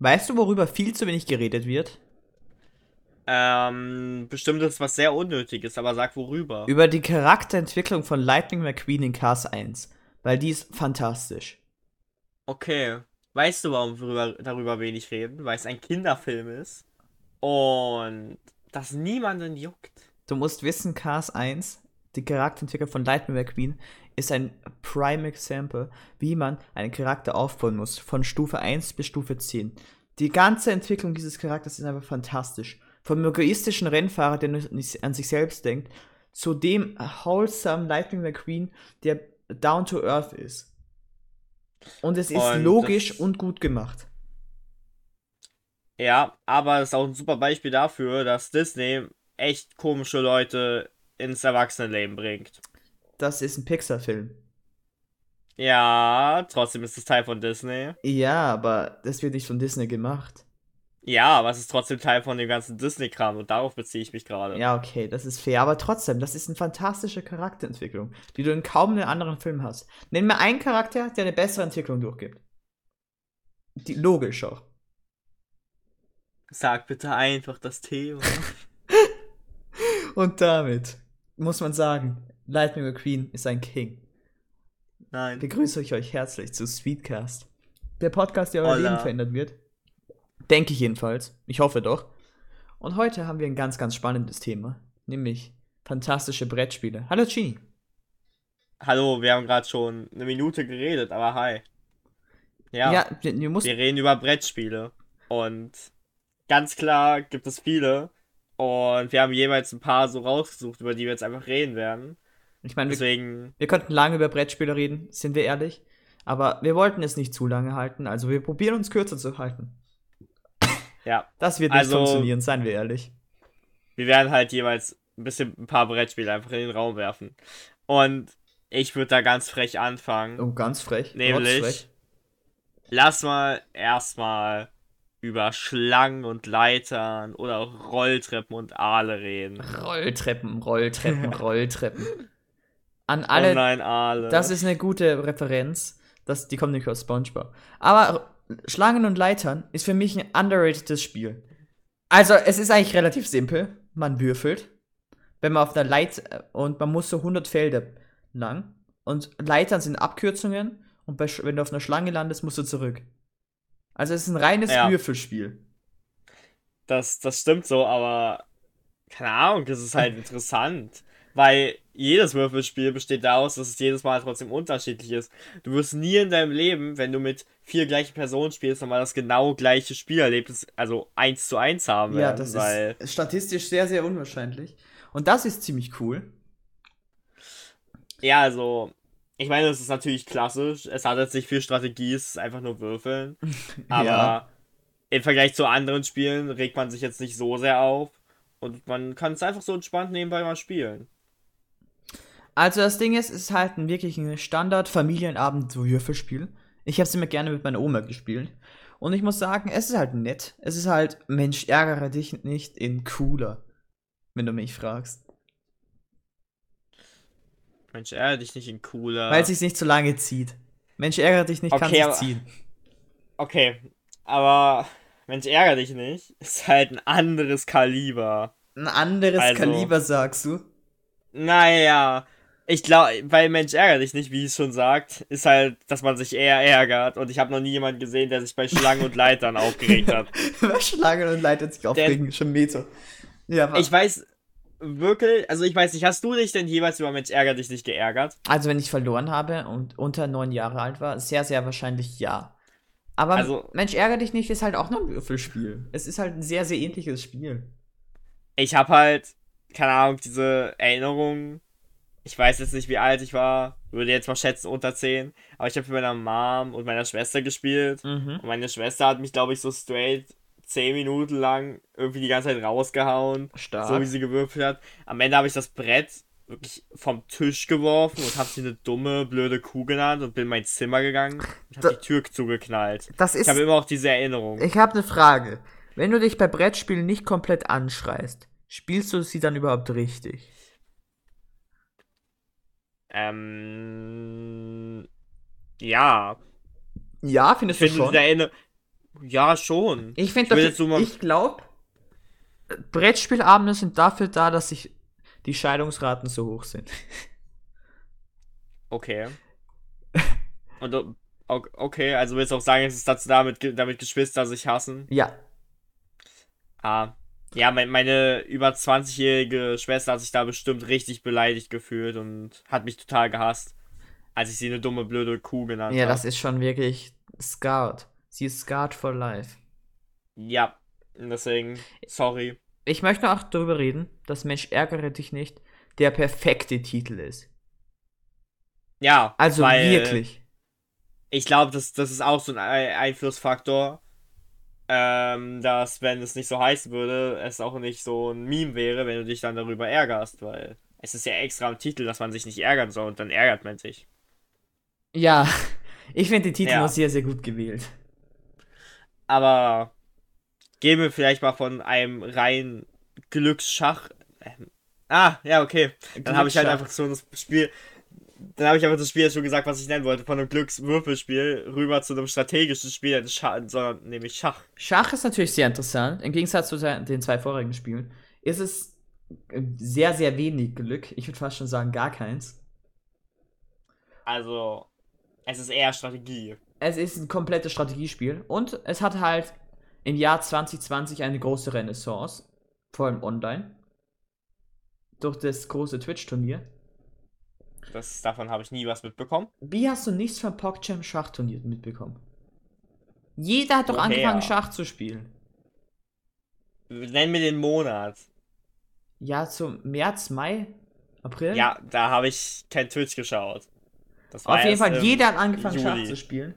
Weißt du, worüber viel zu wenig geredet wird? Ähm, bestimmt ist was sehr Unnötiges, aber sag worüber. Über die Charakterentwicklung von Lightning McQueen in Cars 1. Weil die ist fantastisch. Okay. Weißt du, warum wir darüber wenig reden? Weil es ein Kinderfilm ist. Und das niemanden juckt. Du musst wissen, Cars 1, die Charakterentwicklung von Lightning McQueen, ist ein Prime Example, wie man einen Charakter aufbauen muss, von Stufe 1 bis Stufe 10. Die ganze Entwicklung dieses Charakters ist einfach fantastisch. Vom egoistischen Rennfahrer, der nur an sich selbst denkt, zu dem wholesome Lightning McQueen, der down to earth ist. Und es ist und logisch und gut gemacht. Ja, aber es ist auch ein super Beispiel dafür, dass Disney echt komische Leute ins Erwachsenenleben bringt. Das ist ein Pixar-Film. Ja, trotzdem ist es Teil von Disney. Ja, aber das wird nicht von Disney gemacht. Ja, aber es ist trotzdem Teil von dem ganzen Disney-Kram und darauf beziehe ich mich gerade. Ja, okay, das ist fair, aber trotzdem, das ist eine fantastische Charakterentwicklung, die du in kaum einem anderen Film hast. Nenn mir einen Charakter, der eine bessere Entwicklung durchgibt. Die, logisch auch. Sag bitte einfach das Thema. und damit muss man sagen, Lightning McQueen ist ein King. Nein. Begrüße ich euch herzlich zu Sweetcast. Der Podcast, der euer Leben verändern wird. Denke ich jedenfalls. Ich hoffe doch. Und heute haben wir ein ganz, ganz spannendes Thema. Nämlich fantastische Brettspiele. Hallo Genie. Hallo, wir haben gerade schon eine Minute geredet, aber hi. Ja, ja wir, wir, wir reden über Brettspiele. Und ganz klar gibt es viele. Und wir haben jeweils ein paar so rausgesucht, über die wir jetzt einfach reden werden. Ich meine, Deswegen... wir, wir könnten lange über Brettspiele reden, sind wir ehrlich. Aber wir wollten es nicht zu lange halten, also wir probieren uns kürzer zu halten. Ja. Das wird nicht also, funktionieren, seien wir ehrlich. Wir werden halt jeweils ein bisschen ein paar Brettspiele einfach in den Raum werfen. Und ich würde da ganz frech anfangen. Oh, ganz frech. Nämlich, frech. lass mal erstmal über Schlangen und Leitern oder Rolltreppen und Aale reden. Rolltreppen, Rolltreppen, Rolltreppen. An alle. Oh nein, Aale. Das ist eine gute Referenz. Das, die kommt nicht aus SpongeBob. Aber Schlangen und Leitern ist für mich ein underratedes Spiel. Also, es ist eigentlich relativ simpel. Man würfelt, wenn man auf einer Leit und man muss so 100 Felder lang und Leitern sind Abkürzungen und bei, wenn du auf einer Schlange landest, musst du zurück. Also, es ist ein reines ja. Würfelspiel. Das, das stimmt so, aber keine Ahnung, das ist halt interessant. Weil jedes Würfelspiel besteht daraus, dass es jedes Mal trotzdem unterschiedlich ist. Du wirst nie in deinem Leben, wenn du mit vier gleichen Personen spielst, nochmal das genau gleiche Spielerlebnis, also eins zu eins haben Ja, das weil ist statistisch sehr, sehr unwahrscheinlich. Und das ist ziemlich cool. Ja, also, ich meine, das ist natürlich klassisch. Es hat jetzt nicht viel Strategie, es ist einfach nur Würfeln. Aber ja. im Vergleich zu anderen Spielen regt man sich jetzt nicht so sehr auf. Und man kann es einfach so entspannt nebenbei mal spielen. Also das Ding ist, es ist halt ein wirklich ein Standard-Familienabend-Würfelspiel. Ich habe es immer gerne mit meiner Oma gespielt. Und ich muss sagen, es ist halt nett. Es ist halt, Mensch, ärgere dich nicht in cooler, wenn du mich fragst. Mensch, ärgere dich nicht in cooler. Weil es sich nicht zu lange zieht. Mensch, ärgere dich nicht, okay, kann sich aber, ziehen. Okay, aber Mensch, ärgere dich nicht, ist halt ein anderes Kaliber. Ein anderes also, Kaliber, sagst du? Naja, ich glaube, weil Mensch ärgert dich nicht, wie es schon sagt, ist halt, dass man sich eher ärgert. Und ich habe noch nie jemanden gesehen, der sich bei Schlangen und Leitern aufgeregt hat. bei Schlangen und Leitern sich aufregen, der, schon Meter. Ja, was? Ich weiß wirklich, also ich weiß nicht, hast du dich denn jeweils über Mensch ärgert dich nicht geärgert? Also wenn ich verloren habe und unter neun Jahre alt war, sehr, sehr wahrscheinlich ja. Aber also, Mensch ärgert dich nicht ist halt auch noch ein Würfelspiel. Es ist halt ein sehr, sehr ähnliches Spiel. Ich habe halt, keine Ahnung, diese Erinnerungen ich weiß jetzt nicht, wie alt ich war, würde jetzt mal schätzen unter 10, aber ich habe mit meiner Mom und meiner Schwester gespielt mhm. und meine Schwester hat mich, glaube ich, so straight 10 Minuten lang irgendwie die ganze Zeit rausgehauen, Stark. so wie sie gewürfelt hat. Am Ende habe ich das Brett wirklich vom Tisch geworfen und habe sie eine dumme, blöde Kuh genannt und bin in mein Zimmer gegangen und habe die Tür zugeknallt. Das ist, ich habe immer auch diese Erinnerung. Ich habe eine Frage. Wenn du dich bei Brettspielen nicht komplett anschreist, spielst du sie dann überhaupt richtig? Ähm. Ja. Ja, findest ich du schon? Erinner Ja, schon. Ich finde, ich, so ich glaube, Brettspielabende sind dafür da, dass sich die Scheidungsraten so hoch sind. Okay. Und okay, also willst du auch sagen, es ist dazu damit, damit Geschwister sich hassen? Ja. Ah. Ja, mein, meine über 20-jährige Schwester hat sich da bestimmt richtig beleidigt gefühlt und hat mich total gehasst, als ich sie eine dumme, blöde Kuh genannt habe. Ja, das ist schon wirklich scarred. Sie ist scarred for life. Ja, deswegen, sorry. Ich möchte auch darüber reden, dass Mensch ärgere dich nicht der perfekte Titel ist. Ja, also wirklich. Ich glaube, das, das ist auch so ein Einflussfaktor, ähm, dass, wenn es nicht so heißen würde, es auch nicht so ein Meme wäre, wenn du dich dann darüber ärgerst, weil es ist ja extra im Titel, dass man sich nicht ärgern soll und dann ärgert man sich. Ja, ich finde den Titel ja. noch sehr, sehr gut gewählt. Aber gehen wir vielleicht mal von einem rein Glücksschach. Ähm, ah, ja, okay. Dann habe ich halt einfach so das Spiel dann habe ich aber das Spiel jetzt schon gesagt, was ich nennen wollte. Von einem Glückswürfelspiel rüber zu einem strategischen Spiel, sondern nämlich Schach. Schach ist natürlich sehr interessant. Im Gegensatz zu den zwei vorigen Spielen ist es äh, sehr, sehr wenig Glück. Ich würde fast schon sagen, gar keins. Also, es ist eher Strategie. Es ist ein komplettes Strategiespiel und es hat halt im Jahr 2020 eine große Renaissance, vor allem online, durch das große Twitch-Turnier. Das, davon habe ich nie was mitbekommen. Wie hast du nichts vom PogChamp Schachturnier mitbekommen? Jeder hat doch Woher? angefangen, Schach zu spielen. Nenn mir den Monat. Ja, zum März, Mai, April? Ja, da habe ich kein Twitch geschaut. Auf jeden Fall, jeder hat angefangen, Juli. Schach zu spielen.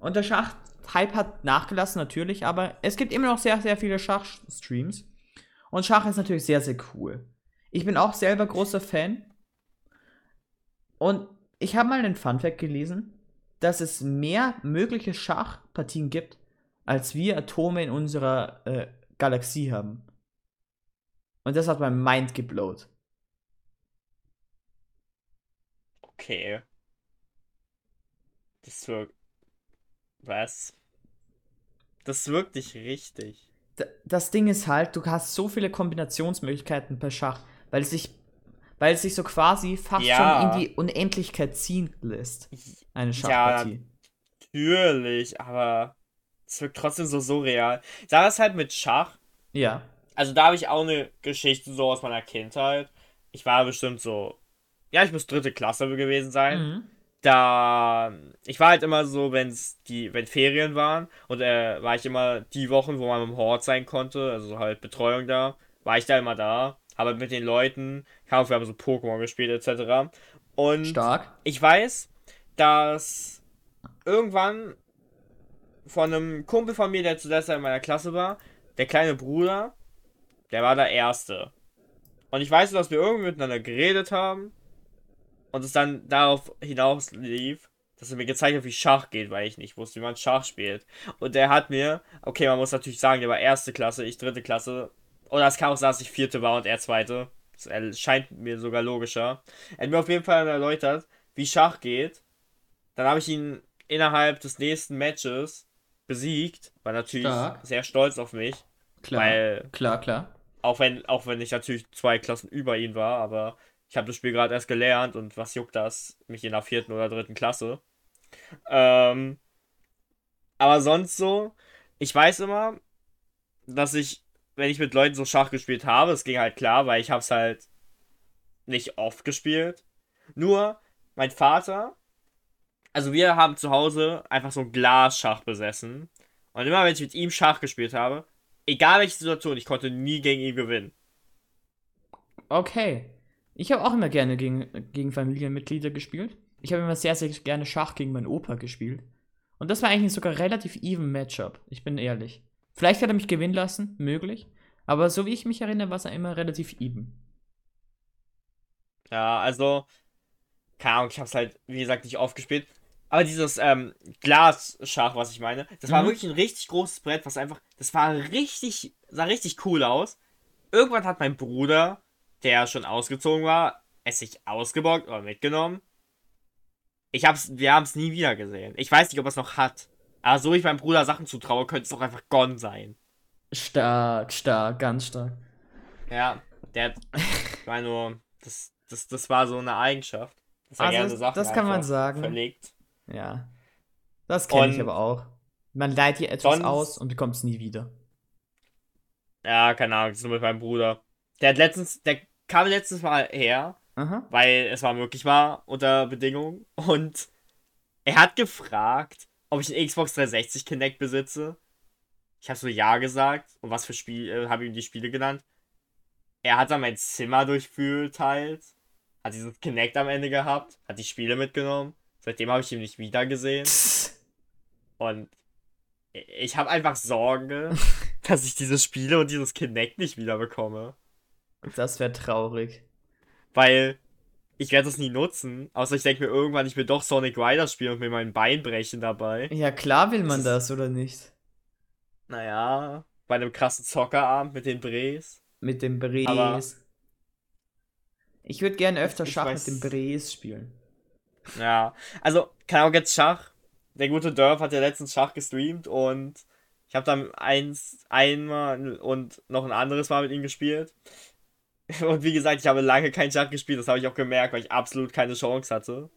Und der Schach-Hype hat nachgelassen, natürlich, aber es gibt immer noch sehr, sehr viele Schachstreams. Und Schach ist natürlich sehr, sehr cool. Ich bin auch selber großer Fan. Und ich habe mal einen Funfact gelesen, dass es mehr mögliche Schachpartien gibt, als wir Atome in unserer äh, Galaxie haben. Und das hat mein Mind geblowt. Okay. Das wirkt. Was? Das wirkt nicht richtig. das Ding ist halt, du hast so viele Kombinationsmöglichkeiten per Schach, weil es sich weil es sich so quasi fast ja. schon in die Unendlichkeit ziehen lässt. Eine Schachpartie. Ja, natürlich, aber es wirkt trotzdem so surreal. Sage es halt mit Schach. Ja. Also da habe ich auch eine Geschichte so aus meiner Kindheit. Ich war bestimmt so, ja, ich muss dritte Klasse gewesen sein. Mhm. Da, ich war halt immer so, wenn's die, wenn Ferien waren und äh, war ich immer die Wochen, wo man im Hort sein konnte, also halt Betreuung da, war ich da immer da aber mit den Leuten, wir haben so Pokémon gespielt etc. Und Stark. ich weiß, dass irgendwann von einem Kumpel von mir, der zu der Zeit in meiner Klasse war, der kleine Bruder, der war der Erste. Und ich weiß, dass wir irgendwie miteinander geredet haben und es dann darauf hinaus lief, dass er mir gezeigt hat, wie Schach geht, weil ich nicht wusste, wie man Schach spielt. Und der hat mir, okay, man muss natürlich sagen, der war erste Klasse, ich dritte Klasse, oder es kann auch sein, dass ich vierte war und er zweite. Das scheint mir sogar logischer. Er hat mir auf jeden Fall erläutert, wie Schach geht. Dann habe ich ihn innerhalb des nächsten Matches besiegt. War natürlich Stark. sehr stolz auf mich. Klar. Weil, klar, klar. Auch wenn, auch wenn ich natürlich zwei Klassen über ihn war, aber ich habe das Spiel gerade erst gelernt und was juckt das? Mich in der vierten oder dritten Klasse. Ähm, aber sonst so, ich weiß immer, dass ich wenn ich mit Leuten so Schach gespielt habe, es ging halt klar, weil ich hab's halt nicht oft gespielt. Nur mein Vater, also wir haben zu Hause einfach so ein Glasschach besessen. Und immer wenn ich mit ihm Schach gespielt habe, egal welche Situation, ich konnte nie gegen ihn gewinnen. Okay. Ich habe auch immer gerne gegen, gegen Familienmitglieder gespielt. Ich habe immer sehr, sehr gerne Schach gegen meinen Opa gespielt. Und das war eigentlich sogar relativ even Matchup. Ich bin ehrlich. Vielleicht hat er mich gewinnen lassen, möglich. Aber so wie ich mich erinnere, war es immer relativ eben. Ja, also, keine Ahnung, ich habe es halt, wie gesagt, nicht oft gespielt. Aber dieses ähm, Glasschach, was ich meine, das war mhm. wirklich ein richtig großes Brett, was einfach, das war richtig, sah richtig cool aus. Irgendwann hat mein Bruder, der schon ausgezogen war, es sich ausgeborgt oder mitgenommen. Ich hab's, wir haben es nie wieder gesehen. Ich weiß nicht, ob er es noch hat. Aber so wie ich meinem Bruder Sachen zutraue, könnte es auch einfach Gon sein. Stark, stark, ganz stark. Ja, der hat, ich meine nur, das, das, das war so eine Eigenschaft. Dass er Also, gerne Sachen das kann man sagen. Verlegt. Ja. Das kenne ich aber auch. Man leiht dir etwas sonst- aus und bekommt es nie wieder. Ja, keine Ahnung, das ist nur mit meinem Bruder. Der hat letztens, der kam letztes Mal her, Aha. weil es war möglich war unter Bedingungen. Und er hat gefragt, ob ich einen Xbox 360 Kinect besitze. Ich habe so ja gesagt und was für Spiele, äh, habe ihm die Spiele genannt. Er hat dann mein Zimmer durchfühlt halt, hat dieses Kinect am Ende gehabt, hat die Spiele mitgenommen. Seitdem habe ich ihn nicht wieder gesehen. Und ich habe einfach Sorge, dass ich diese Spiele und dieses Kinect nicht wieder bekomme. Das wäre traurig. Weil ich werde das nie nutzen. Außer ich denke mir irgendwann, ich will doch Sonic Riders spielen und mir mein Bein brechen dabei. Ja, klar will man Das das, oder nicht? Naja, bei einem krassen Zockerabend mit den Brees. Mit Aber- Brees. Ich würde gerne öfter Schach weiß- mit dem Brees spielen. Ja, also, keine Ahnung, jetzt Schach. Der gute Durf hat ja letztens Schach gestreamt und ich habe dann eins, einmal und noch ein anderes Mal mit ihm gespielt. Und wie gesagt, ich habe lange kein Schach gespielt, das habe ich auch gemerkt, weil ich absolut keine Chance hatte.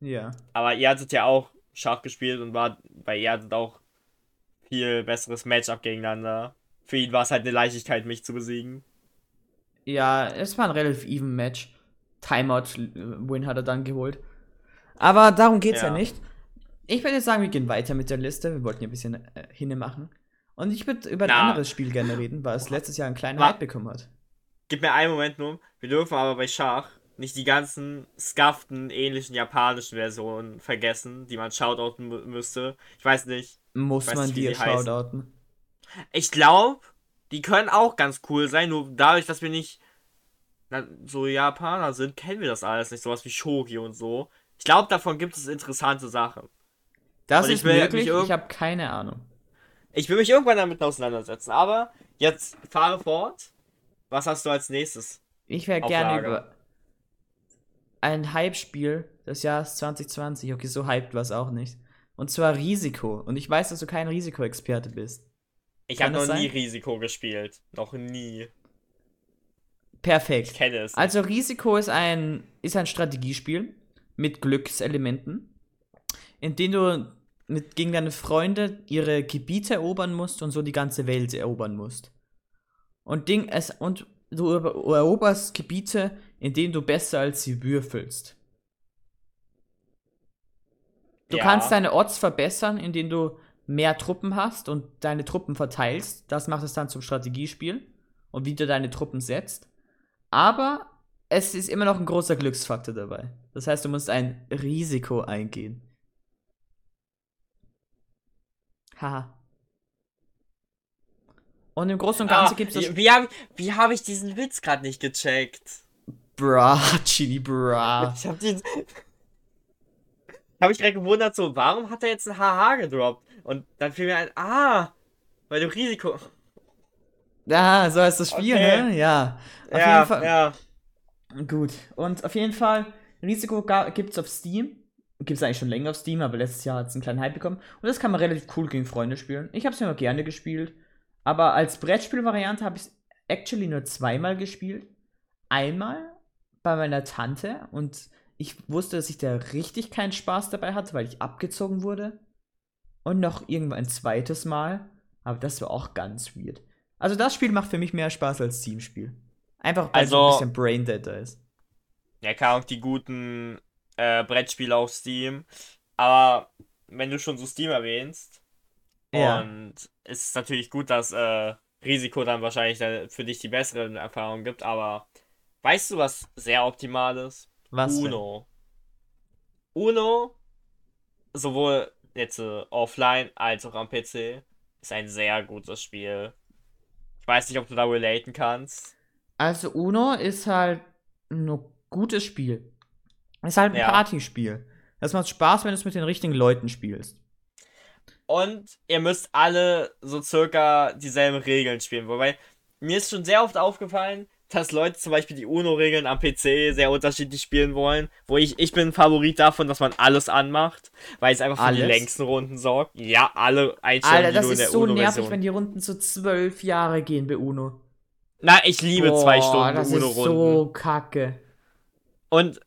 Ja. Aber ihr hattet ja auch Schach gespielt und war, weil ihr hattet auch viel besseres Matchup gegeneinander. Für ihn war es halt eine Leichtigkeit, mich zu besiegen. Ja, es war ein relativ even Match. Timeout-Win hat er dann geholt. Aber darum geht's ja. Ja. nicht. Ich würde sagen, wir gehen weiter mit der Liste. Wir wollten ja ein bisschen äh, hinne machen. Und ich würde über ein Na. anderes Spiel gerne reden, weil es letztes Jahr einen kleinen Hype bekommen hat. Gib mir einen Moment nur. Wir dürfen aber bei Schach nicht die ganzen scufften, ähnlichen japanischen Versionen vergessen, die man shoutouten mü- müsste. Ich weiß nicht. Muss weiß man nicht, die heißen. shoutouten. Ich glaube, die können auch ganz cool sein, nur dadurch, dass wir nicht na, so Japaner sind, kennen wir das alles nicht. Sowas wie Shogi und so. Ich glaube, davon gibt es interessante Sachen. Das Und ich ist irg- ich habe keine Ahnung. Ich will mich irgendwann damit auseinandersetzen, aber jetzt fahre fort. Was hast du als nächstes? Ich wäre gerne über ein Hype-Spiel des Jahres 2020. Okay, so hyped war es auch nicht. Und zwar Risiko. Und ich weiß, dass du kein Risikoexperte bist. Ich habe noch nie sein? Risiko gespielt. Noch nie. Ich Perfekt. kenne es. Also Risiko ist ein, ist ein Strategiespiel mit Glückselementen, in dem du mit, gegen deine Freunde ihre Gebiete erobern musst und so die ganze Welt erobern musst. Und, Ding, es, und du ero- eroberst Gebiete, in denen du besser als sie würfelst. Du Ja. kannst deine Odds verbessern, indem du mehr Truppen hast und deine Truppen verteilst. Das macht es dann zum Strategiespiel und wie du deine Truppen setzt. Aber es ist immer noch ein großer Glücksfaktor dabei. Das heißt, du musst ein Risiko eingehen. Haha. Und im Großen und Ganzen Ah, gibt es wie habe wie hab ich diesen Witz gerade nicht gecheckt? Bra, Chili Bra. Ich habe den. habe ich direkt gewundert, so, warum hat er jetzt ein HH gedroppt? Und dann fiel mir ein, ah, weil du Risiko. Ja, so heißt das Spiel, Okay. ne? Ja. Auf ja, jeden Fall. ja. Gut. Und auf jeden Fall, Risiko gibt es auf Steam. Gibt es eigentlich schon länger auf Steam, aber letztes Jahr hat es einen kleinen Hype bekommen. Und das kann man relativ cool gegen Freunde spielen. Ich habe es immer gerne gespielt. Aber als Brettspielvariante habe ich es actually nur zweimal gespielt. Einmal bei meiner Tante und ich wusste, dass ich da richtig keinen Spaß dabei hatte, weil ich abgezogen wurde. Und noch irgendwann ein zweites Mal. Aber das war auch ganz weird. Also das Spiel macht für mich mehr Spaß als Steam-Spiel. Einfach weil so ein Also- bisschen Braindead da ist. Ja, keine Ahnung, die guten äh, Brettspiele auf Steam. Aber wenn du schon so Steam erwähnst, Ja. und es ist natürlich gut, dass äh, Risiko dann wahrscheinlich für dich die besseren Erfahrungen gibt, aber weißt du, was sehr optimal ist? Was? denn? Uno. Uno, sowohl jetzt äh, offline als auch am PC, ist ein sehr gutes Spiel. Ich weiß nicht, ob du da relaten kannst. Also Uno ist halt ein gutes Spiel. Ist halt ein Ja. Partyspiel. Das macht Spaß, wenn du es mit den richtigen Leuten spielst. Und ihr müsst alle so circa dieselben Regeln spielen. Wobei, mir ist schon sehr oft aufgefallen, dass Leute zum Beispiel die UNO-Regeln am PC sehr unterschiedlich spielen wollen. Wo ich, ich bin ein Favorit davon, dass man alles anmacht, weil es einfach für alles? die längsten Runden sorgt. Ja, alle Einstellungen, Alter, das ist so nervig, wenn die Runden so zwölf Jahre gehen bei UNO. Na, ich liebe Boah, zwei Stunden das UNO-Runden. Das ist so kacke. Und,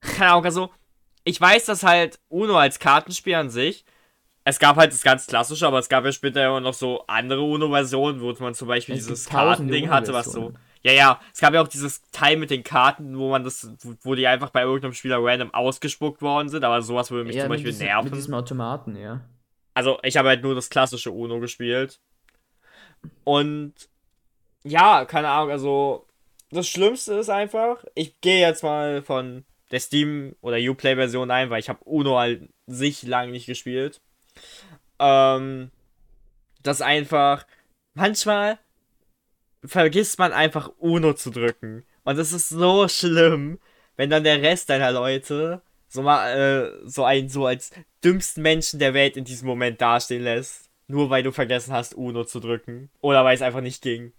keine Ahnung, also, ich weiß, dass halt UNO als Kartenspiel an sich es gab halt das ganz klassische, aber es gab ja später ja noch so andere UNO-Versionen, wo man zum Beispiel es dieses Kartending hatte, was so. Ja, ja, es gab ja auch dieses Teil mit den Karten, wo man das, wo die einfach bei irgendeinem Spieler random ausgespuckt worden sind, aber sowas würde mich ja, zum Beispiel diesem, nerven. Mit diesem Automaten, ja. Also, ich habe halt nur das klassische UNO gespielt. Und ja, keine Ahnung, also das Schlimmste ist einfach, ich gehe jetzt mal von der Steam oder Uplay-Version ein, weil ich habe UNO halt sich lang nicht gespielt ähm, dass einfach manchmal vergisst man einfach UNO zu drücken. Und das ist so schlimm, wenn dann der Rest deiner Leute so mal äh, so einen so als dümmsten Menschen der Welt in diesem Moment dastehen lässt. Nur weil du vergessen hast, UNO zu drücken. Oder weil es einfach nicht ging.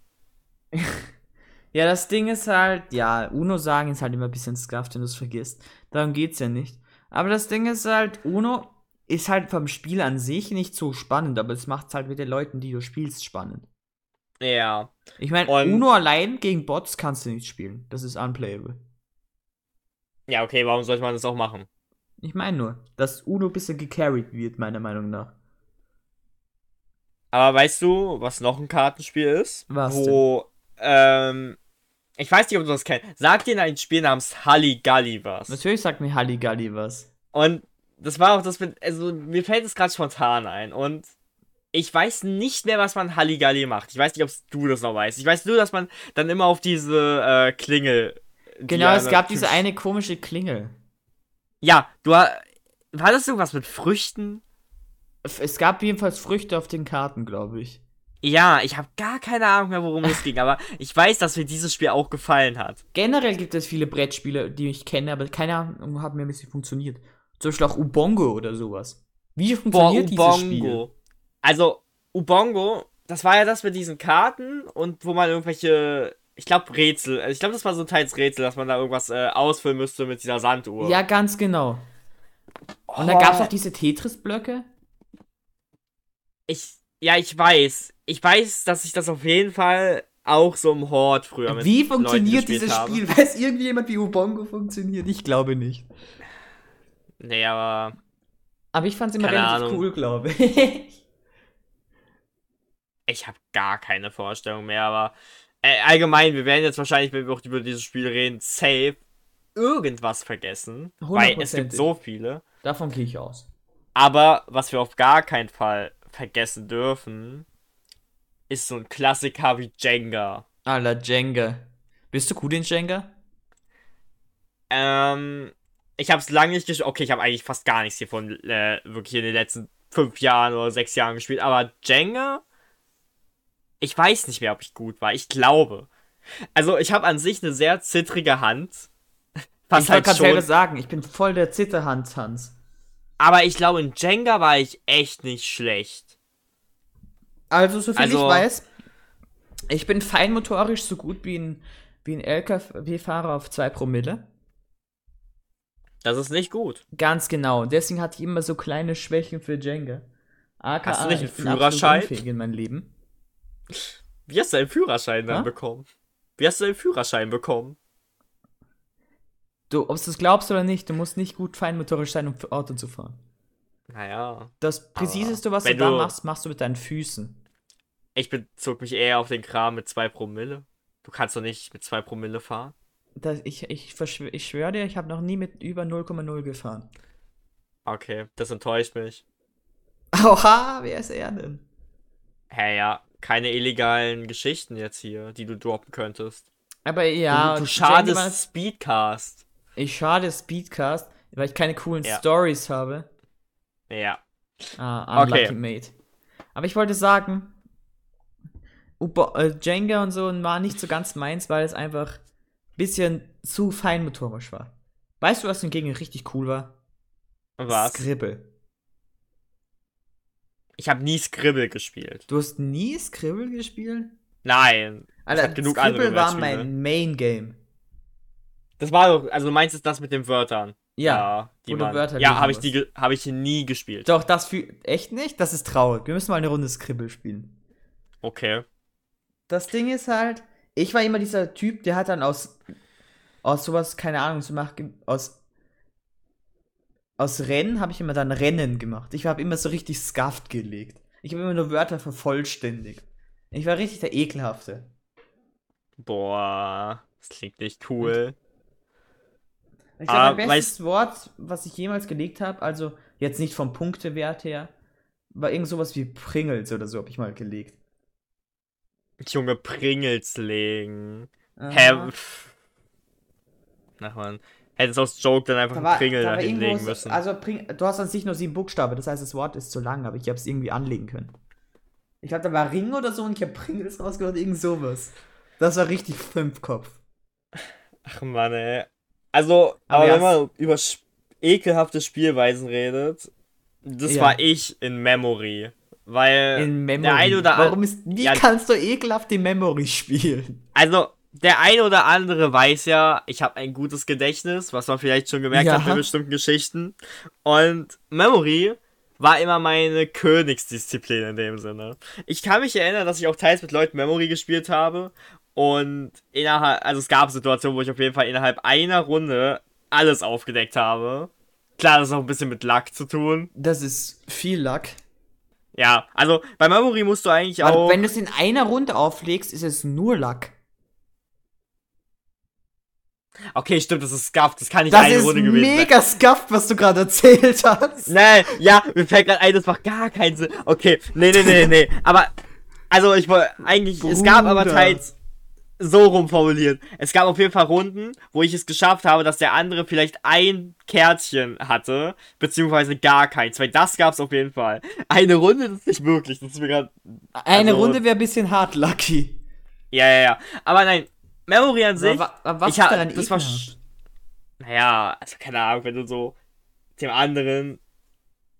ja, das Ding ist halt, ja, UNO sagen ist halt immer ein bisschen scuffed, wenn du es vergisst. Darum geht's ja nicht. Aber das Ding ist halt, UNO ist halt vom Spiel an sich nicht so spannend, aber es macht es halt mit den Leuten, die du spielst, spannend. Ja. Ich meine, Uno allein gegen Bots kannst du nicht spielen. Das ist unplayable. Ja, okay, warum sollte man das auch machen? Ich meine nur, dass Uno ein bisschen gecarried wird, meiner Meinung nach. Aber weißt du, was noch ein Kartenspiel ist? Was? Wo, denn? ähm, ich weiß nicht, ob du das kennst. Sag dir ein Spiel namens Halligalli was. Natürlich sagt mir Halligalli was. Und das war auch das mit, also mir fällt es gerade spontan ein und ich weiß nicht mehr, was man Halligalli macht. Ich weiß nicht, ob du das noch weißt. Ich weiß nur, dass man dann immer auf diese äh, Klingel. Genau, es gab diese eine komische Klingel. Ja, du war das irgendwas mit Früchten? Es gab jedenfalls Früchte auf den Karten, glaube ich. Ja, ich habe gar keine Ahnung mehr, worum es ging, aber ich weiß, dass mir dieses Spiel auch gefallen hat. Generell gibt es viele Brettspiele, die ich kenne, aber keine Ahnung hat mehr, wie sie funktioniert. Zum Beispiel auch Ubongo oder sowas. Wie funktioniert Boah, Ubongo. dieses Spiel? Also, Ubongo, das war ja das mit diesen Karten und wo man irgendwelche, ich glaube, Rätsel, also ich glaube, das war so ein teils Rätsel, dass man da irgendwas äh, ausfüllen müsste mit dieser Sanduhr. Ja, ganz genau. Und oh. da gab es auch diese Tetris-Blöcke. Ich, ja, ich weiß. Ich weiß, dass ich das auf jeden Fall auch so im Hort früher mit Wie funktioniert dieses habe. Spiel? Weiß irgendjemand, wie Ubongo funktioniert? Ich glaube nicht. Nee, aber. Aber ich fand es immer relativ Ahnung. cool, glaube ich. Ich habe gar keine Vorstellung mehr, aber äh, allgemein, wir werden jetzt wahrscheinlich, wenn wir auch über dieses Spiel reden, safe irgendwas vergessen. Weil es gibt so viele. Davon gehe ich aus. Aber was wir auf gar keinen Fall vergessen dürfen, ist so ein Klassiker wie Jenga. Alter, Jenga. Bist du gut in Jenga? Ähm, ich habe es lange nicht gespielt. Okay, ich habe eigentlich fast gar nichts hiervon äh, wirklich in den letzten fünf Jahren oder sechs Jahren gespielt. Aber Jenga, ich weiß nicht mehr, ob ich gut war. Ich glaube. Also, ich habe an sich eine sehr zittrige Hand. Was ich halt selber sagen, ich bin voll der Zitterhand, Hans. Aber ich glaube, in Jenga war ich echt nicht schlecht. Also, soviel also, ich weiß, ich bin feinmotorisch so gut wie ein, wie ein LKW-Fahrer auf 2 Promille. Das ist nicht gut. Ganz genau. Deswegen hatte ich immer so kleine Schwächen für Jenga. AKA, hast du nicht einen Führerschein? in meinem Leben. Wie hast du einen Führerschein dann ha? bekommen? Wie hast du einen Führerschein bekommen? Du, ob du es glaubst oder nicht, du musst nicht gut feinmotorisch sein, um Auto zu fahren. Naja. Das Präziseste, was du da machst, machst du mit deinen Füßen. Ich bezog mich eher auf den Kram mit 2 Promille. Du kannst doch nicht mit 2 Promille fahren das, ich, ich, ich schwöre dir, ich habe noch nie mit über 0,0 gefahren. Okay, das enttäuscht mich. Oha, wer ist er denn? Hä, hey, ja, keine illegalen Geschichten jetzt hier, die du droppen könntest. Aber ja, du, du schadest mal, Speedcast. Ich schade Speedcast, weil ich keine coolen ja. Stories habe. Ja. Ah, unlucky okay. mate. Aber ich wollte sagen, Ubo, äh, Jenga und so war nicht so ganz meins, weil es einfach bisschen zu feinmotorisch war. Weißt du, was hingegen richtig cool war? Was? Scribble. Ich habe nie Scribble gespielt. Du hast nie Scribble gespielt? Nein. Alter, genug Scribble war mein Main-Game. Das war doch, also du meinst jetzt das mit den Wörtern. Ja, die wo du man, Wörter ja, habe ich die, habe ich nie gespielt. Doch, das für. Echt nicht? Das ist traurig. Wir müssen mal eine Runde Scribble spielen. Okay. Das Ding ist halt, ich war immer dieser Typ, der hat dann aus. Aus sowas, keine Ahnung, zu machen. Aus. Aus Rennen habe ich immer dann Rennen gemacht. Ich habe immer so richtig Scuffed gelegt. Ich habe immer nur Wörter vervollständigt. Ich war richtig der Ekelhafte. Boah, das klingt nicht cool. Ich Ah, glaube, mein bestes Wort, was ich jemals gelegt habe, also jetzt nicht vom Punktewert her, war irgend sowas wie Pringles oder so, habe ich mal gelegt. Junge Pringles legen. Aha. Hä? Ach man. Hättest aus Joke dann einfach Da einen war, Pringel da hinlegen müssen. also Pring, du hast an sich nur sieben Buchstaben, das heißt, das Wort ist zu lang, aber ich habe es irgendwie anlegen können. Ich glaube, da war Ring oder so und ich habe Pringles rausgehört, irgend sowas. Das war richtig Fünfkopf. Ach man, ey. Also, Aber aber, wenn man über sp- ekelhafte Spielweisen redet, das Ja. war ich in Memory. Weil In Memory. der eine oder Warum ist, wie Ja. kannst du ekelhaft die Memory spielen? Also, der eine oder andere weiß ja, ich habe ein gutes Gedächtnis, was man vielleicht schon gemerkt Ja. hat bei bestimmten Geschichten. Und Memory war immer meine Königsdisziplin in dem Sinne. Ich kann mich erinnern, dass ich auch teils mit Leuten Memory gespielt habe. Und innerhalb, also es gab Situationen, wo ich auf jeden Fall innerhalb einer Runde alles aufgedeckt habe. Klar, das hat auch ein bisschen mit Luck zu tun. Das ist viel Luck. Ja, also bei Memory musst du eigentlich Aber auch. wenn du es in einer Runde auflegst, ist es nur Luck. Okay, stimmt, das ist Scuff, das kann nicht Das eine ist Runde gewesen sein. mega scuffed, was du gerade erzählt hast. Nein, ja, mir fällt gerade ein, das macht gar keinen Sinn. Okay, nee, nee, nee, nee. Aber, also ich wollte eigentlich, es gab aber Bruder. teils so rum formuliert. Es gab auf jeden Fall Runden, wo ich es geschafft habe, dass der andere vielleicht ein Kärtchen hatte, beziehungsweise gar keins. Weil das gab es auf jeden Fall. Eine Runde, das ist nicht möglich. Das ist mir gerade. Eine Also- Runde wäre ein bisschen hart lucky. Ja, ja, ja. Aber nein, Memory an sich. Aber, wa- was ich ist daran das war. Naja, also keine Ahnung, wenn du so dem anderen,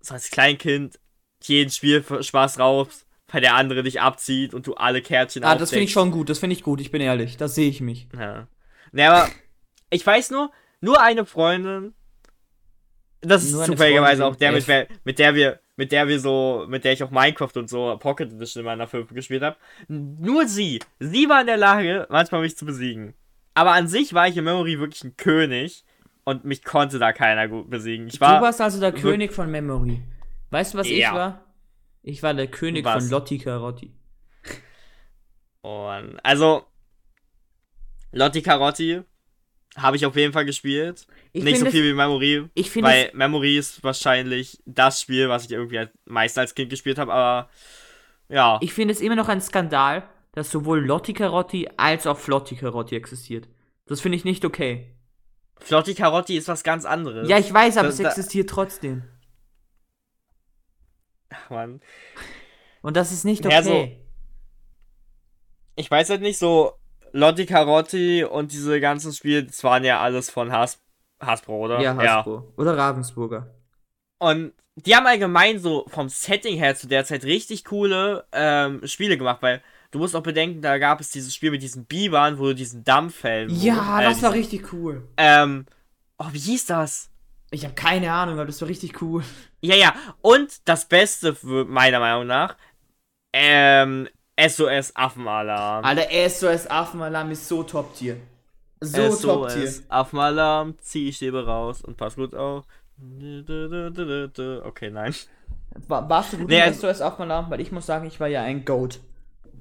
so als Kleinkind, jeden Spielspaß raus, weil der andere dich abzieht und du alle Kärtchen Ah, das finde ich schon gut, das finde ich gut, ich bin ehrlich, da sehe ich mich. Ja. Nee, aber ich weiß nur, nur eine Freundin, das ist zufälligerweise auch der, mit, mit der wir, mit der wir so, mit der ich auch Minecraft und so Pocket Edition in meiner 5 gespielt habe. Nur sie, sie war in der Lage, manchmal mich zu besiegen. Aber an sich war ich in Memory wirklich ein König und mich konnte da keiner gut besiegen. Ich war, du warst also der König von Memory. Weißt du, was ich Ja. war? Ich war der König Was? von Lotti Carotti. und, also, Lotti Carotti habe ich auf jeden Fall gespielt. Ich Nicht so viel wie Memory. Ich finde Weil Memory ist wahrscheinlich das Spiel, was ich irgendwie meist als Kind gespielt habe, aber ja. Ich finde es immer noch ein Skandal, dass sowohl Lotti Carotti als auch Flotti Carotti existiert. Das finde ich nicht okay. Flotti Carotti ist was ganz anderes. Ja, ich weiß, aber Da- es da- existiert trotzdem. Ach, Mann. Und das ist nicht Ja, okay. Ich weiß halt nicht, so Lotti Carotti und diese ganzen Spiele, das waren ja alles von Has Hasbro, oder? ja, Hasbro. Oder Ravensburger. Und die haben allgemein so vom Setting her zu der Zeit richtig coole ähm, Spiele gemacht, weil du musst auch bedenken, da gab es dieses Spiel mit diesen Bibern, wo du diesen Dampffällen. Ja, äh, das war diesen- richtig cool. Ähm, oh, wie hieß das? Ich habe keine Ahnung, aber das war richtig cool. Ja, ja. Und das Beste, meiner Meinung nach, ähm, SOS Affenalarm. Alter, SOS Affenalarm ist so Top-Tier. So Top-Tier. SOS Affenalarm, zieh ich Stäbe raus und pass gut auf. Okay, nein. War, warst du gut Nee, in also- SOS Affenalarm? Weil ich muss sagen, ich war ja ein GOAT.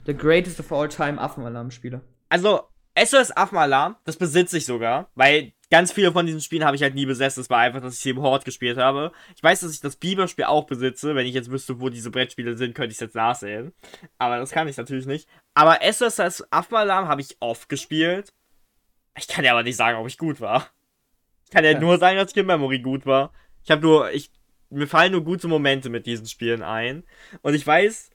The greatest of all time Affenalarm-Spieler. Also, SOS Affenalarm, das besitze ich sogar, weil ganz viele von diesen Spielen habe ich halt nie besessen. Es war einfach, dass ich sie im Hort gespielt habe. Ich weiß, dass ich das Biber-Spiel auch besitze. Wenn ich jetzt wüsste, wo diese Brettspiele sind, könnte ich es jetzt nachsehen. Aber das kann ich natürlich nicht. Aber SOS Affenalarm habe ich oft gespielt. Ich kann ja aber nicht sagen, ob ich gut war. Ich kann ja, Ja. nur sagen, dass ich in Memory gut war. Ich habe nur, ich, mir fallen nur gute Momente mit diesen Spielen ein. Und ich weiß,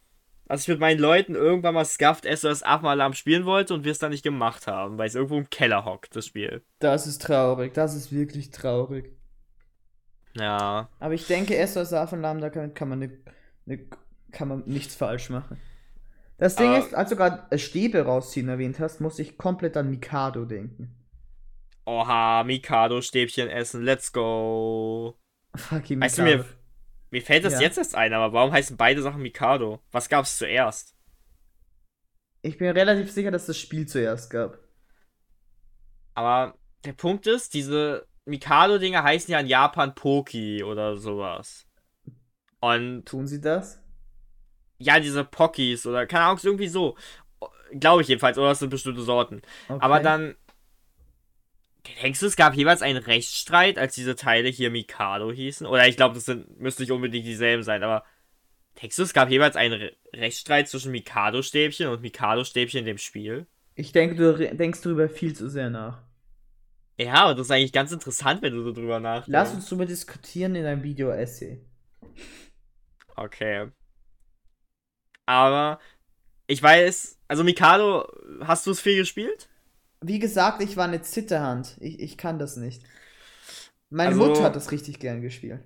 dass ich mit meinen Leuten irgendwann mal Scuffed SOS Affenalarm spielen wollte und wir es dann nicht gemacht haben, weil es irgendwo im Keller hockt, das Spiel. Das ist traurig. Das ist wirklich traurig. Ja. Aber ich denke, SOS Affenalarm, da kann, kann man ne, ne, kann man nichts falsch machen. Das Ding uh, ist, als du gerade Stäbe rausziehen erwähnt hast, muss ich komplett an Mikado denken. Oha, Mikado-Stäbchen essen, let's go. Fucking Mikado. Weißt du, mir, mir fällt das ja. jetzt erst ein, aber warum heißen beide Sachen Mikado? Was gab's zuerst? Ich bin relativ sicher, dass das Spiel zuerst gab. Aber der Punkt ist, diese Mikado-Dinger heißen ja in Japan Poki oder sowas. Und. Tun sie das? Ja, diese Pokis oder keine Ahnung, irgendwie so. Glaube ich jedenfalls, oder das sind bestimmte Sorten. Okay. Aber dann. Denkst du, es gab jeweils einen Rechtsstreit, als diese Teile hier Mikado hießen? Oder ich glaube, das sind, müssten nicht unbedingt dieselben sein, aber. Denkst du, es gab jeweils einen Re Rechtsstreit zwischen Mikado-Stäbchen und Mikado-Stäbchen in dem Spiel? Ich denke, du denkst darüber viel zu sehr nach. Ja, aber das ist eigentlich ganz interessant, wenn du so drüber nachdenkst. Lass uns drüber diskutieren in einem Video-Essay. Okay. Aber ich weiß, also Mikado, hast du es viel gespielt? Wie gesagt, ich war eine Zitterhand. Ich, ich kann das nicht. Meine also, Mutter hat das richtig gern gespielt.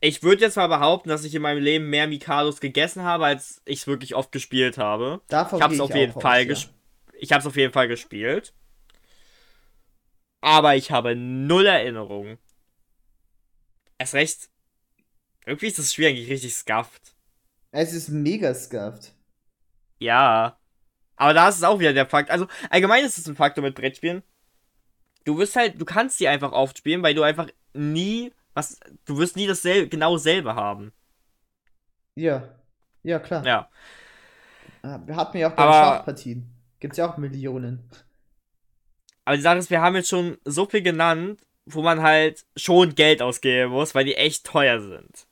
Ich würde jetzt mal behaupten, dass ich in meinem Leben mehr Mikados gegessen habe, als ich es wirklich oft gespielt habe. Davon ich habe es auf jeden Fall ja. Ich habe es auf jeden Fall gespielt aber ich habe null Erinnerungen. Erst recht. Irgendwie ist das Spiel eigentlich richtig scuffed. Es ist mega scuffed. Ja. Aber da ist es auch wieder der Fakt. Also, allgemein ist es ein Faktor mit Brettspielen. Du wirst halt, du kannst die einfach oft spielen, weil du einfach nie, was, du wirst nie dasselbe, genau dasselbe haben. Ja. Ja, klar. Ja. Hat mir ja auch bei Schachpartien. Gibt's ja auch Millionen. Aber die Sache ist, wir haben jetzt schon so viel genannt, wo man halt schon Geld ausgeben muss, weil die echt teuer sind.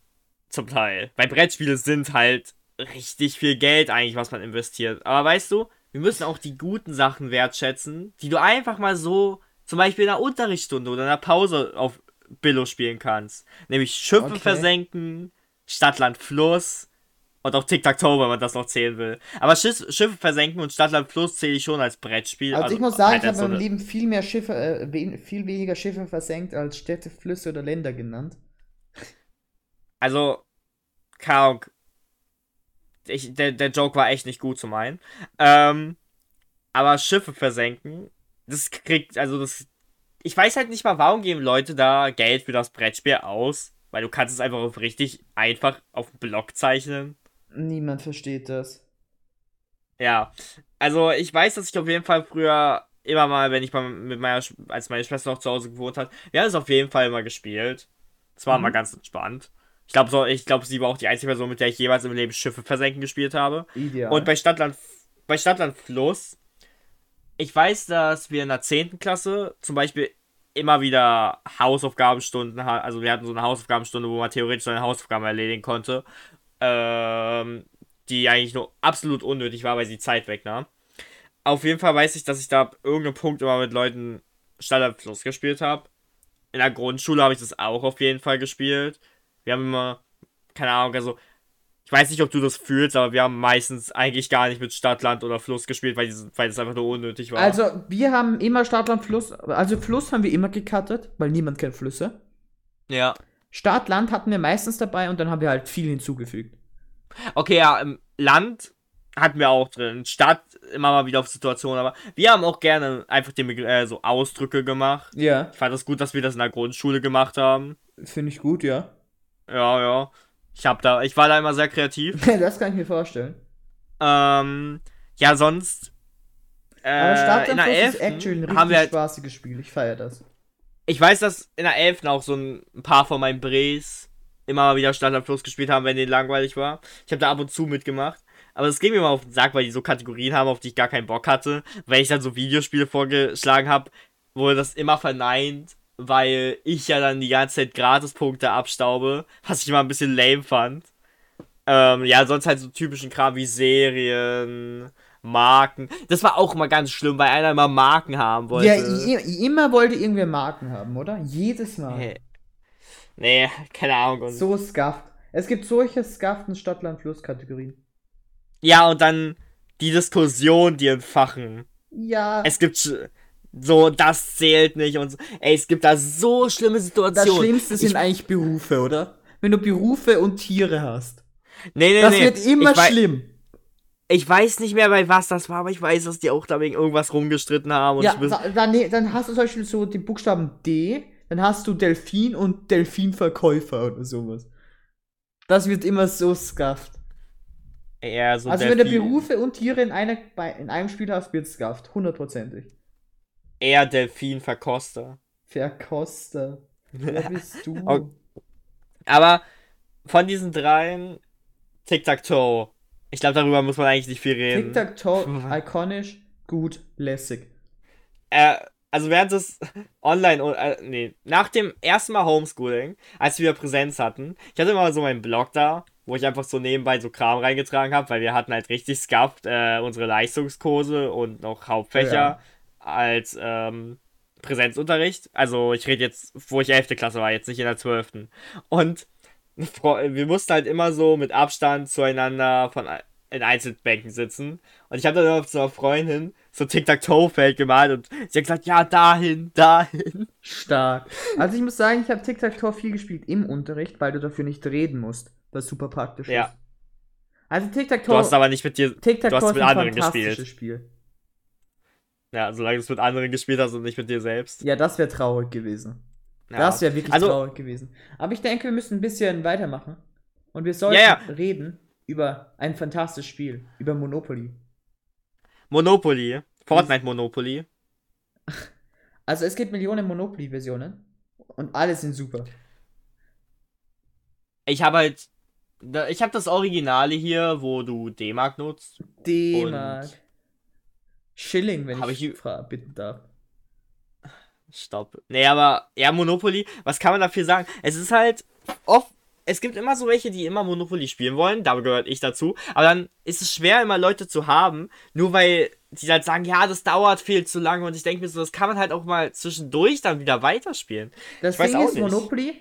Zum Teil. Weil Brettspiele sind halt richtig viel Geld eigentlich, was man investiert. Aber weißt du, wir müssen auch die guten Sachen wertschätzen, die du einfach mal so, zum Beispiel in einer Unterrichtsstunde oder in einer Pause auf Billo spielen kannst. Nämlich Schiffe okay. versenken, Stadtland Fluss, und auch Tic-Tac-Toe, wenn man das noch zählen will. Aber Schiff, Schiffe versenken und Stadtland Plus zähle ich schon als Brettspiel. Also, also ich muss sagen, halt ich habe so im Leben viel mehr Schiffe, äh, viel weniger Schiffe versenkt als Städte, Flüsse oder Länder genannt. Also, keine Ahnung. Ich, der, der Joke war echt nicht gut zu meinen. Ähm, aber Schiffe versenken, das kriegt, also das. Ich weiß halt nicht mal, warum geben Leute da Geld für das Brettspiel aus. Weil du kannst es einfach auf richtig einfach auf Block zeichnen. Niemand versteht das. Ja, also ich weiß, dass ich auf jeden Fall früher immer mal, wenn ich mal mit meiner, als meine Schwester noch zu Hause gewohnt hat, wir haben es auf jeden Fall immer gespielt. Es war mhm. mal ganz entspannt. Ich glaube, so, ich glaube, sie war auch die einzige Person, mit der ich jeweils im Leben Schiffe versenken gespielt habe. Ideal. Und bei Stadtland, bei Stadtland Fluss, ich weiß, dass wir in der 10. Klasse zum Beispiel immer wieder Hausaufgabenstunden hatten. Also wir hatten so eine Hausaufgabenstunde, wo man theoretisch seine Hausaufgaben erledigen konnte ähm, die eigentlich nur absolut unnötig war, weil sie Zeit wegnahm. Auf jeden Fall weiß ich, dass ich da ab irgendeinem Punkt immer mit Leuten Standardfluss gespielt habe. In der Grundschule habe ich das auch auf jeden Fall gespielt. Wir haben immer, keine Ahnung, also ich weiß nicht, ob du das fühlst, aber wir haben meistens eigentlich gar nicht mit Stadt, Land oder Fluss gespielt, weil, das, weil das einfach nur unnötig war. Also, wir haben immer Stadt, Land, Fluss. Also, Fluss haben wir immer gecuttet, weil niemand kennt Flüsse. Ja. Stadt, Land hatten wir meistens dabei und dann haben wir halt viel hinzugefügt. Okay, ja, im Land hatten wir auch drin. Stadt immer mal wieder auf Situationen, aber wir haben auch gerne einfach die, äh, so Ausdrücke gemacht. Ja. Ich fand das gut, dass wir das in der Grundschule gemacht haben. Finde ich gut, ja. Ja, ja. Ich hab da, ich war da immer sehr kreativ. das kann ich mir vorstellen. Ähm, ja, sonst. Äh, aber Stadt in der 11. ist actually ein richtig haben wir halt, spaßiges Spiel. Ich feiere das. Ich weiß, dass in der 11. auch so ein paar von meinen Brees immer mal wieder Standard Plus gespielt haben, wenn denen langweilig war. Ich habe da ab und zu mitgemacht. Aber es ging mir mal auf den Sack, weil die so Kategorien haben, auf die ich gar keinen Bock hatte. Weil ich dann so Videospiele vorgeschlagen habe, wurde das immer verneint, weil ich ja dann die ganze Zeit Gratispunkte abstaube, was ich immer ein bisschen lame fand. Ähm, ja, sonst halt so typischen Kram wie Serien, Marken. Das war auch immer ganz schlimm, weil einer immer Marken haben wollte. Ja, immer wollte irgendwer Marken haben, oder? Jedes Mal. Hey. Nee, keine Ahnung. So scuffed. Es gibt solche scufften Stadtland-Fluss-Kategorien. Ja, und dann die Diskussion, die entfachen. Ja. Es gibt so, das zählt nicht und so. Ey, es gibt da so schlimme Situationen. Das Schlimmste sind ich, eigentlich Berufe, oder? Wenn du Berufe und Tiere hast. Nee, nee, das nee. Das wird immer schlimm. Ich weiß nicht mehr, bei was das war, aber ich weiß, dass die auch da wegen irgendwas rumgestritten haben. ja, dann, dann hast du zum Beispiel so die Buchstaben D, dann hast du Delfin und Delfinverkäufer oder sowas. Das wird immer so scuffed. Eher so also Delfin. wenn du Berufe und Tiere in, eine, in einem Spiel hast, wird scuffed. Hundertprozentig. Eher Delfinverkoster. Verkoster. Wer bist du? Okay. Aber von diesen dreien, Tic-Tac-Toe ich glaube, darüber muss man eigentlich nicht viel reden. Tic-Tac-Toe, ikonisch, gut, lässig. Äh, also während es online, äh, nee, nach dem ersten Mal Homeschooling, als wir Präsenz hatten, ich hatte immer so meinen Blog da, wo ich einfach so nebenbei so Kram reingetragen habe, weil wir hatten halt richtig scuffed äh, unsere Leistungskurse und noch Hauptfächer ja. Als ähm, Präsenzunterricht. Also ich rede jetzt, wo ich 11. Klasse war, jetzt nicht in der 12. Und wir mussten halt immer so mit Abstand zueinander von in Einzelbänken sitzen. Und ich habe dann auf so einer Freundin so Tic-Tac-Toe-Feld gemalt und sie hat gesagt, ja, dahin, dahin. Stark. Also ich muss sagen, ich habe Tic-Tac-Toe viel gespielt im Unterricht, weil du dafür nicht reden musst, was super praktisch ja. ist. Also Tic-Tac-Toe... Du hast aber nicht mit dir... Du hast mit anderen gespielt. Spiel. Ja, solange du es mit anderen gespielt hast und nicht mit dir selbst. Ja, das wäre traurig gewesen. Ja. Das wäre wirklich also, traurig gewesen. Aber ich denke, wir müssen ein bisschen weitermachen. Und wir sollten ja, ja. reden über ein fantastisches Spiel, über Monopoly. Monopoly. Fortnite Monopoly. Also es gibt Millionen Monopoly-Versionen und alle sind super. Ich habe halt. Ich habe das Originale hier, wo du D-Mark nutzt. D-Mark. Schilling, wenn ich, ich bitten darf. Stopp. Nee, aber ja, Monopoly, was kann man dafür sagen? Es ist halt oft. Es gibt immer so welche, die immer Monopoly spielen wollen, da gehört ich dazu. Aber dann ist es schwer, immer Leute zu haben, nur weil die halt sagen, ja, das dauert viel zu lange. Und ich denke mir so, das kann man halt auch mal zwischendurch dann wieder weiterspielen. Das ich Ding ist, nicht. Monopoly,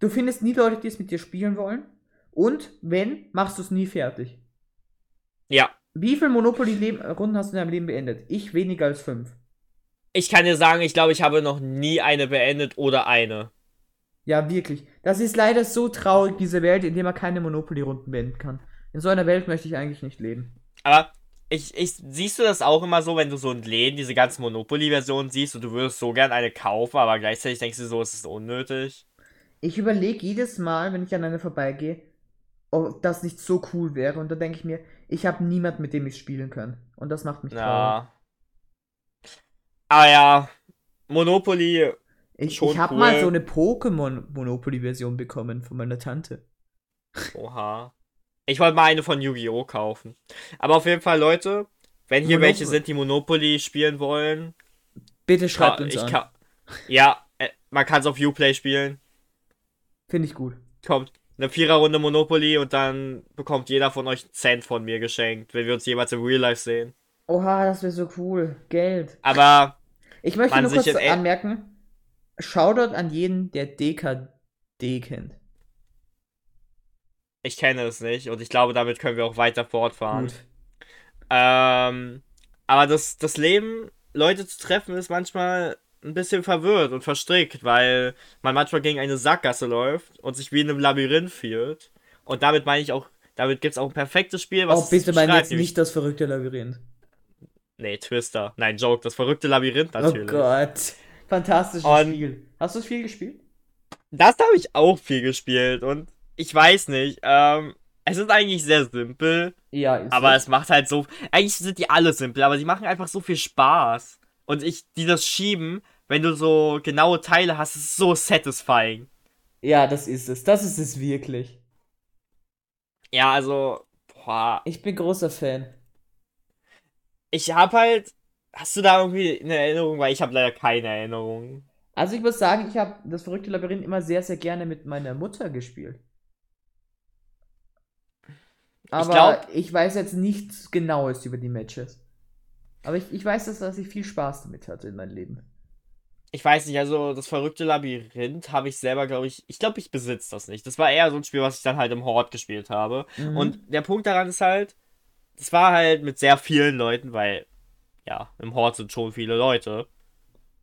du findest nie Leute, die es mit dir spielen wollen. Und wenn, machst du es nie fertig. Ja. Wie viele Monopoly-Runden hast du in deinem Leben beendet? Ich weniger als fünf ich kann dir sagen, ich glaube, ich habe noch nie eine beendet oder eine. Ja, wirklich. Das ist leider so traurig, diese Welt, in der man keine Monopoly-Runden beenden kann. In so einer Welt möchte ich eigentlich nicht leben. Aber ich, ich, siehst du das auch immer so, wenn du so in Läden diese ganzen Monopoly-Versionen siehst und du würdest so gern eine kaufen, aber gleichzeitig denkst du so, es ist unnötig? Ich überlege jedes Mal, wenn ich an eine vorbeigehe, ob das nicht so cool wäre. Und dann denke ich mir, ich habe niemand, mit dem ich spielen kann. Und das macht mich traurig. Ja. Ah ja, Monopoly. Ich, ich habe cool. mal so eine Pokémon Monopoly-Version bekommen von meiner Tante. Oha. Ich wollte mal eine von Yu-Gi-Oh! kaufen. Aber auf jeden Fall, Leute, wenn hier Monopoly. welche sind, die Monopoly spielen wollen. Bitte schreibt uns an. Kann, ja, äh, man kann es auf Uplay spielen. Finde ich gut. Kommt eine Viererrunde Monopoly und dann bekommt jeder von euch einen Cent von mir geschenkt, wenn wir uns jemals im Real Life sehen. Oha, das wäre so cool. Geld. Aber ich möchte nur kurz anmerken, Shoutout an jeden, der DKD kennt. Ich kenne es nicht und ich glaube, damit können wir auch weiter fortfahren. Gut. Ähm, aber das, das Leben, Leute zu treffen, ist manchmal ein bisschen verwirrt und verstrickt, weil man manchmal gegen eine Sackgasse läuft und sich wie in einem Labyrinth fühlt. Und damit meine ich auch, damit gibt es auch ein perfektes Spiel, was. Oh, bitte meine jetzt nicht das verrückte Labyrinth. Nee, Twister. Nein, Joke. Das verrückte Labyrinth oh natürlich. Oh Gott. Fantastisches und Spiel. Hast du es viel gespielt? Das habe ich auch viel gespielt. Und ich weiß nicht. Ähm, es ist eigentlich sehr simpel. Ja, ist Aber es macht halt so. Eigentlich sind die alle simpel, aber sie machen einfach so viel Spaß. Und ich, die das schieben, wenn du so genaue Teile hast, ist so satisfying. Ja, das ist es. Das ist es wirklich. Ja, also. Boah. Ich bin großer Fan ich habe halt. Hast du da irgendwie eine Erinnerung? Weil ich habe leider keine Erinnerung. Also ich muss sagen, ich habe das verrückte Labyrinth immer sehr, sehr gerne mit meiner Mutter gespielt. Aber ich, glaub, ich weiß jetzt nichts Genaues über die Matches. Aber ich, ich weiß, dass, dass ich viel Spaß damit hatte in meinem Leben. Ich weiß nicht, also das verrückte Labyrinth habe ich selber, glaube ich, ich glaube, ich besitze das nicht. Das war eher so ein Spiel, was ich dann halt im Horde gespielt habe. Mhm. Und der Punkt daran ist halt, es war halt mit sehr vielen Leuten, weil, ja, im Hort sind schon viele Leute.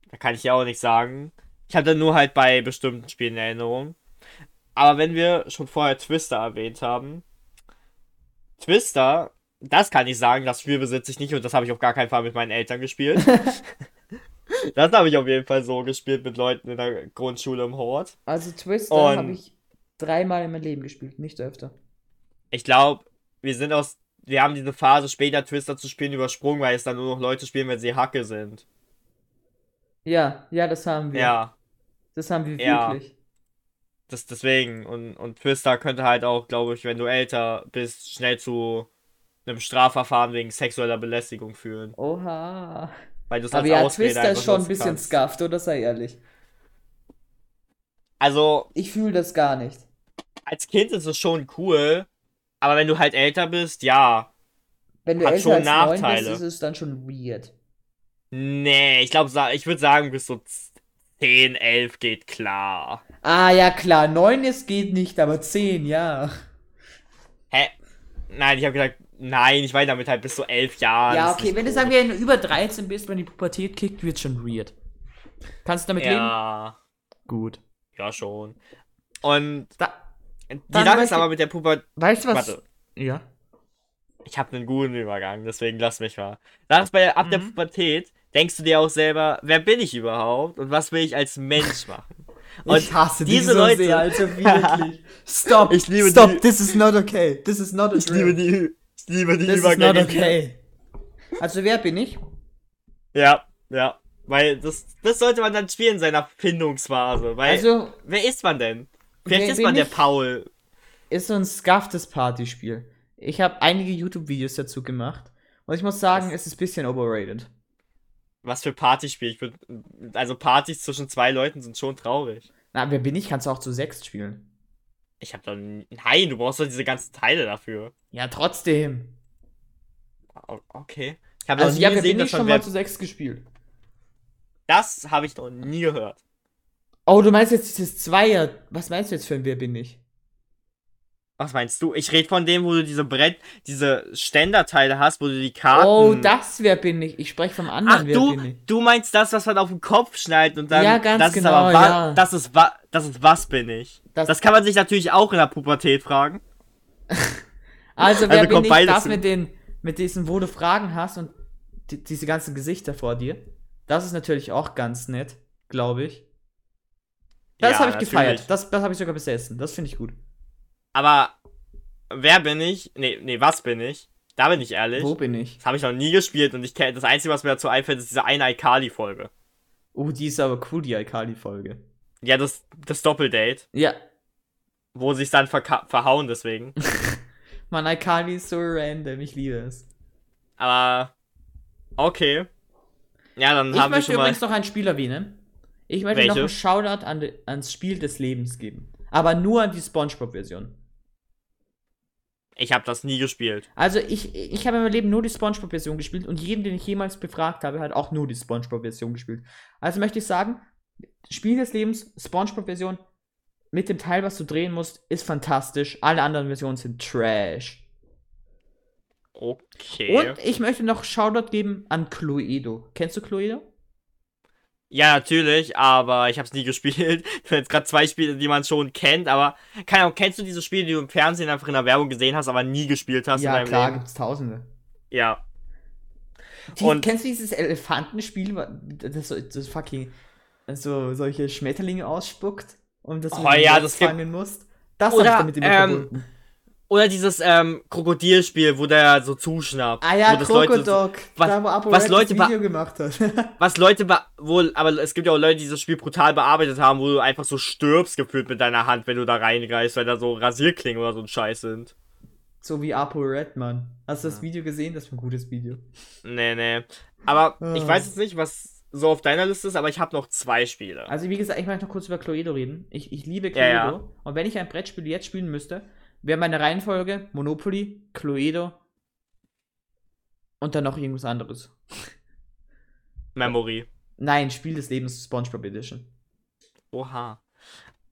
Da kann ich ja auch nicht sagen. Ich hatte nur halt bei bestimmten Spielen Erinnerung. Aber wenn wir schon vorher Twister erwähnt haben, Twister das kann ich sagen, das Spiel besitze ich nicht und das habe ich auf gar keinen Fall mit meinen Eltern gespielt. das habe ich auf jeden Fall so gespielt mit Leuten in der Grundschule im Hort. Also Twister habe ich dreimal in meinem Leben gespielt, nicht öfter. Ich glaube, wir sind aus, wir haben diese Phase später Twister zu spielen übersprungen, weil es dann nur noch Leute spielen, wenn sie Hacke sind. Ja, ja, das haben wir. Ja. Das haben wir ja. wirklich. Das, deswegen. Und, und Twister könnte halt auch, glaube ich, wenn du älter bist, schnell zu einem Strafverfahren wegen sexueller Belästigung führen. Oha. Weil du Aber ja, Twister ist schon ein bisschen kannst. scuffed, oder sei ehrlich. Also. Ich fühle das gar nicht. Als Kind ist es schon cool, aber wenn du halt älter bist, ja. Wenn du hat älter schon als Nachteile. bist, ist es dann schon weird. Nee, ich glaube, ich würde sagen, bis so 10, 11 geht klar. Ah, ja, klar. 9 ist geht nicht, aber 10, ja. Hä? Nein, ich habe gesagt, nein, ich meine damit halt bis zu 11 Jahren. Ja, okay, wenn du sagen wir über 13 bist, wenn die Pubertät kickt, wird schon weird. Kannst du damit ja. leben? Ja. Gut. Ja, schon. Und da, die Sache ist aber mit der Pubertät. Weißt du was? Warte. Ja. Ich habe einen guten Übergang, deswegen lass mich mal. Sag bei ab mhm. der Pubertät denkst du dir auch selber, wer bin ich überhaupt und was will ich als Mensch machen? Und ich hasse diese so Leute, sehr, also wirklich. Stop, ich liebe stop, die, this is not okay, this is not a Ich liebe die, ich liebe die this Übergänge. Is not okay. Also wer bin ich? Ja, ja, weil das, das sollte man dann spielen in seiner Findungsphase, weil also, wer ist man denn? Vielleicht ist man der Paul. Ist so ein scufftes Partyspiel. Ich habe einige YouTube-Videos dazu gemacht und ich muss sagen, was? es ist ein bisschen overrated. Was für Partyspiel? Ich würd, also Partys zwischen zwei Leuten sind schon traurig. Na, wer bin ich? Kannst du auch zu sechs spielen. Ich hab doch. Nein, du brauchst doch diese ganzen Teile dafür. Ja, trotzdem. Okay. Ich habe also, nie ja, gesehen, bin ich schon mal zu sechs gespielt. Das habe ich noch nie gehört. Oh, du meinst jetzt dieses Zweier. Was meinst du jetzt für ein Wer bin ich? Was meinst du? Ich rede von dem, wo du diese Brett, diese Ständerteile hast, wo du die Karten. Oh, das wer bin ich? Ich spreche vom anderen Ach, wer du, bin ich. Du meinst das, was man auf den Kopf schneidet und dann. Ja, ganz das genau. Ist aber ja. Das ist was, das ist was bin ich? Das, das, kann man sich natürlich auch in der Pubertät fragen. also wer also bin ich? Das mit den, mit diesen, wo du Fragen hast und die, diese ganzen Gesichter vor dir. Das ist natürlich auch ganz nett, glaube ich. Das ja, habe ich natürlich. gefeiert. Das, das habe ich sogar besessen. Das finde ich gut. Aber wer bin ich? Nee, nee, was bin ich? Da bin ich ehrlich. Wo bin ich? Das habe ich noch nie gespielt und ich kenne das Einzige, was mir dazu einfällt, ist diese eine Alkali-Folge. Oh, die ist aber cool, die Alkali-Folge. Ja, das, das Doppeldate. Ja. Wo sich dann verhauen, deswegen. Mann, Alkali ist so random, ich liebe es. Aber. Okay. Ja, dann ich haben wir schon mal. Ich möchte übrigens noch einen Spiel erwähnen. Ich möchte Welche? noch einen Shoutout an ans Spiel des Lebens geben. Aber nur an die Spongebob-Version. Ich habe das nie gespielt. Also ich, ich habe in meinem Leben nur die Spongebob-Version gespielt und jeden, den ich jemals befragt habe, hat auch nur die Spongebob-Version gespielt. Also möchte ich sagen, Spiel des Lebens, Spongebob-Version, mit dem Teil, was du drehen musst, ist fantastisch. Alle anderen Versionen sind Trash. Okay. Und ich möchte noch Shoutout geben an Cluedo. Kennst du Cluedo? Ja, natürlich, aber ich habe es nie gespielt. Ich jetzt gerade zwei Spiele, die man schon kennt, aber keine Ahnung, kennst du diese Spiele, die du im Fernsehen einfach in der Werbung gesehen hast, aber nie gespielt hast? Ja, klar, Leben? gibt's tausende. Ja. Die, und kennst du dieses Elefantenspiel, das, das fucking so solche Schmetterlinge ausspuckt und das oh, ja, das fangen musst? Das habe ich damit immer ähm, verbunden. Oder dieses ähm, Krokodilspiel, wo der so zuschnappt. Ah ja, Krokodok. Was, da, wo Apo was Leute das Video gemacht hat. was Leute wohl, aber es gibt ja auch Leute, die das Spiel brutal bearbeitet haben, wo du einfach so stirbst gefühlt mit deiner Hand, wenn du da reingreifst, weil da so Rasierklingen oder so ein Scheiß sind. So wie Apo Red, Mann. Hast du das Video gesehen? Das ist ein gutes Video. Nee, nee. Aber ah. ich weiß jetzt nicht, was so auf deiner Liste ist, aber ich habe noch zwei Spiele. Also wie gesagt, ich möchte noch kurz über Cluedo reden. Ich, ich liebe Cluedo. Ja, ja. Und wenn ich ein Brettspiel jetzt spielen müsste, wäre meine Reihenfolge Monopoly, Cluedo und dann noch irgendwas anderes. Memory. Nein, Spiel des Lebens SpongeBob Edition. Oha.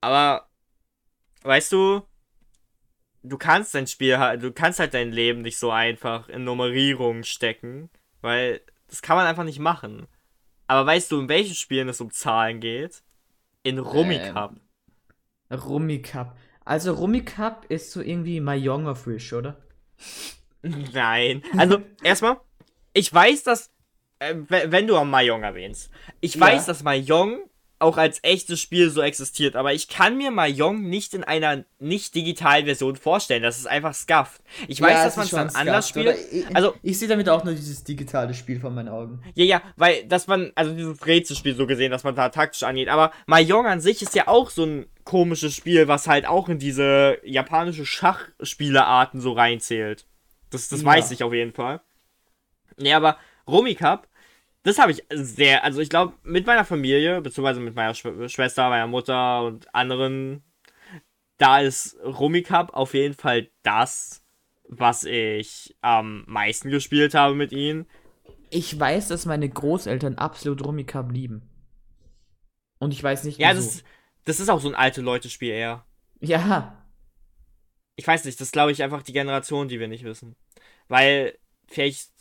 Aber weißt du, du kannst dein Spiel halt, du kannst halt dein Leben nicht so einfach in Nummerierung stecken, weil das kann man einfach nicht machen. Aber weißt du, in welchen Spielen es um Zahlen geht? In Rummikub. Ähm, Rummikub. Also Rummy Cup ist so irgendwie Mayong of Wish, oder? Nein. Also, erstmal, ich weiß, dass, äh, wenn du Mahjong erwähnst, ich ja. weiß, dass Mahjong auch als echtes Spiel so existiert, aber ich kann mir Mahjong nicht in einer nicht digitalen Version vorstellen. Das ist einfach scuffed. Ich weiß, ja, dass man es dann anders spielt. Ich, also ich sehe damit auch nur dieses digitale Spiel vor meinen Augen. Ja, ja, weil dass man also dieses Rätselspiel so gesehen, dass man da taktisch angeht, aber Mahjong an sich ist ja auch so ein komisches Spiel, was halt auch in diese japanische Schachspielearten so reinzählt. Das, das ja. weiß ich auf jeden Fall. Nee, aber Romy Cup das habe ich sehr, also ich glaube, mit meiner Familie, beziehungsweise mit meiner Sch Schwester, meiner Mutter und anderen, da ist Rummikub auf jeden Fall das, was ich am meisten gespielt habe mit ihnen. Ich weiß, dass meine Großeltern absolut Rummikub lieben. Und ich weiß nicht, wieso. Ja, das, das ist auch so ein alte Leute-Spiel eher. Ja. Ich weiß nicht, das glaube ich einfach die Generation, die wir nicht wissen. Weil vielleicht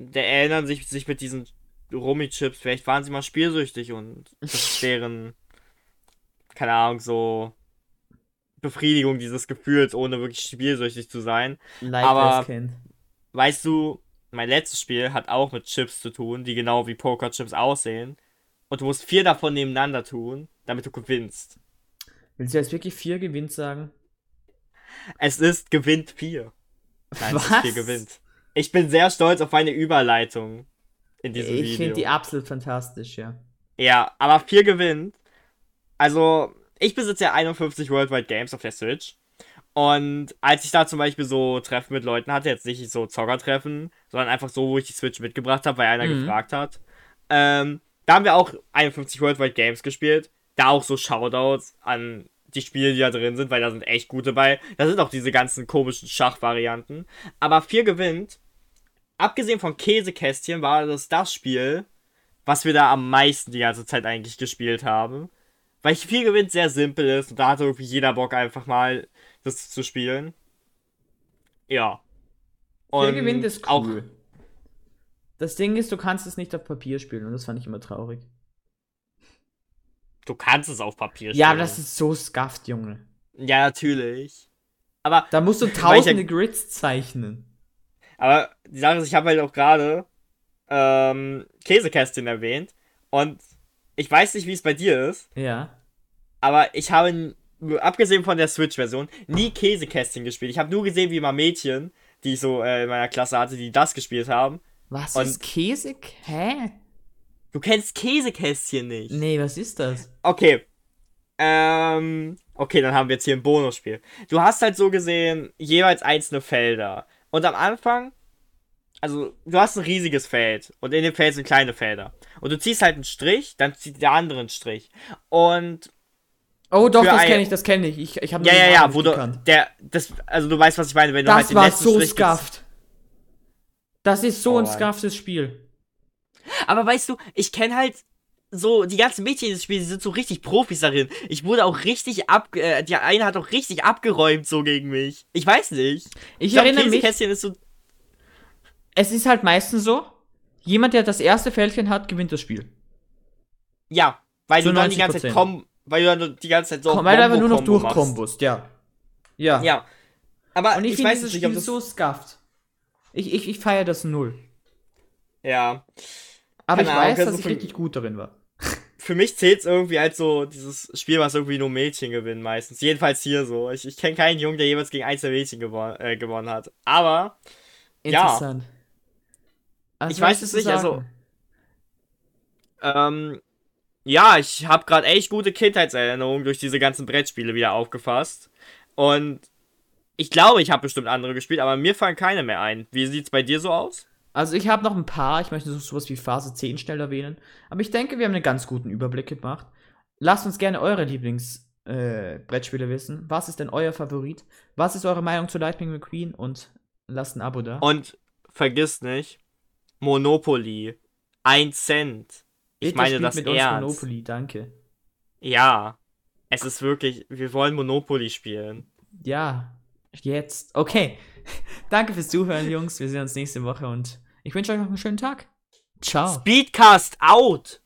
der erinnern sich, sich mit diesen Rummi-Chips, vielleicht waren sie mal spielsüchtig und das ist deren, keine Ahnung, so Befriedigung dieses Gefühls, ohne wirklich spielsüchtig zu sein. Like Aber weißt du, mein letztes Spiel hat auch mit Chips zu tun, die genau wie Poker-Chips aussehen. Und du musst vier davon nebeneinander tun, damit du gewinnst. Willst du jetzt wirklich vier gewinnt sagen? Es ist gewinnt vier. Nein, Was? es ist vier gewinnt. Ich bin sehr stolz auf meine Überleitung in diesem ich Video. Ich finde die absolut fantastisch, ja. Ja, aber vier gewinnt. Also, ich besitze ja 51 Worldwide Games auf der Switch. Und als ich da zum Beispiel so Treffen mit Leuten hatte, jetzt nicht so Zockertreffen, sondern einfach so, wo ich die Switch mitgebracht habe, weil einer mhm. gefragt hat, ähm, da haben wir auch 51 Worldwide Games gespielt. Da auch so Shoutouts an die Spiele, die da drin sind, weil da sind echt gute bei. Da sind auch diese ganzen komischen Schachvarianten. Aber 4 gewinnt. Abgesehen von Käsekästchen war das das Spiel, was wir da am meisten die ganze Zeit eigentlich gespielt haben. Weil 4 gewinnt sehr simpel ist und da hatte irgendwie jeder Bock einfach mal das zu spielen. Ja. 4 gewinnt ist cool. Auch das Ding ist, du kannst es nicht auf Papier spielen und das fand ich immer traurig. Du kannst es auf Papier stellen. Ja, aber das ist so scuffed, Junge. Ja, natürlich. Aber. Da musst du tausende ja, Grids zeichnen. Aber die Sache ist, ich habe halt auch gerade ähm, Käsekästchen erwähnt. Und ich weiß nicht, wie es bei dir ist. Ja. Aber ich habe, abgesehen von der Switch-Version, nie Käsekästchen gespielt. Ich habe nur gesehen, wie mal Mädchen, die ich so äh, in meiner Klasse hatte, die das gespielt haben. Was und ist Käse? Hä? Du kennst Käsekästchen nicht. Nee, was ist das? Okay. Ähm, okay, dann haben wir jetzt hier ein Bonusspiel. Du hast halt so gesehen jeweils einzelne Felder. Und am Anfang, also du hast ein riesiges Feld und in dem Feld sind kleine Felder. Und du ziehst halt einen Strich, dann zieht der andere einen Strich. Und Oh doch, das kenne ich, das kenne ich. Ich, ich habe Ja, ja, ja, wo du der das also du weißt, was ich meine, wenn du das halt den war so Strich scuffed. Das ist so oh, ein scufftes Spiel. Aber weißt du, ich kenne halt so, die ganzen Mädchen in diesem Spiel, die sind so richtig Profis darin. Ich wurde auch richtig ab, äh, die eine hat auch richtig abgeräumt so gegen mich. Ich weiß nicht. Ich, ich erinnere mich. Ist so es ist halt meistens so, jemand, der das erste Fältchen hat, gewinnt das Spiel. Ja, weil so du dann die ganze Zeit komm, weil du dann die ganze Zeit so Komm, weil du einfach nur noch durchkombust, ja. Ja. Ja. Aber Und ich, ich weiß nicht, ob das so scuffed. Ich, ich, ich feiere das null. Ja. Aber Keine ich weiß, Ahnung, dass ich richtig gut darin war. Für mich zählt es irgendwie als so dieses Spiel, was irgendwie nur Mädchen gewinnen meistens. Jedenfalls hier so. Ich, ich kenne keinen Jungen, der jemals gegen einzelne Mädchen gewon äh, gewonnen hat. Aber. Interessant. Ja. Also, ich weiß es nicht, also. Ähm, ja, ich habe gerade echt gute Kindheitserinnerungen durch diese ganzen Brettspiele wieder aufgefasst. Und ich glaube, ich habe bestimmt andere gespielt, aber mir fallen keine mehr ein. Wie sieht's bei dir so aus? Also ich habe noch ein paar, ich möchte sowas wie Phase 10 schnell erwähnen. Aber ich denke, wir haben einen ganz guten Überblick gemacht. Lasst uns gerne eure Lieblings-Brettspiele äh, wissen. Was ist denn euer Favorit? Was ist eure Meinung zu Lightning McQueen? Und lasst ein Abo da. Und vergisst nicht, Monopoly. Ein Cent. Ich Bitte meine das mit ernst. Uns Monopoly, danke. Ja. Es ist wirklich, wir wollen Monopoly spielen. Ja, jetzt. Okay. Danke fürs Zuhören, Jungs. Wir sehen uns nächste Woche und ich wünsche euch noch einen schönen Tag. Ciao. Speedcast out!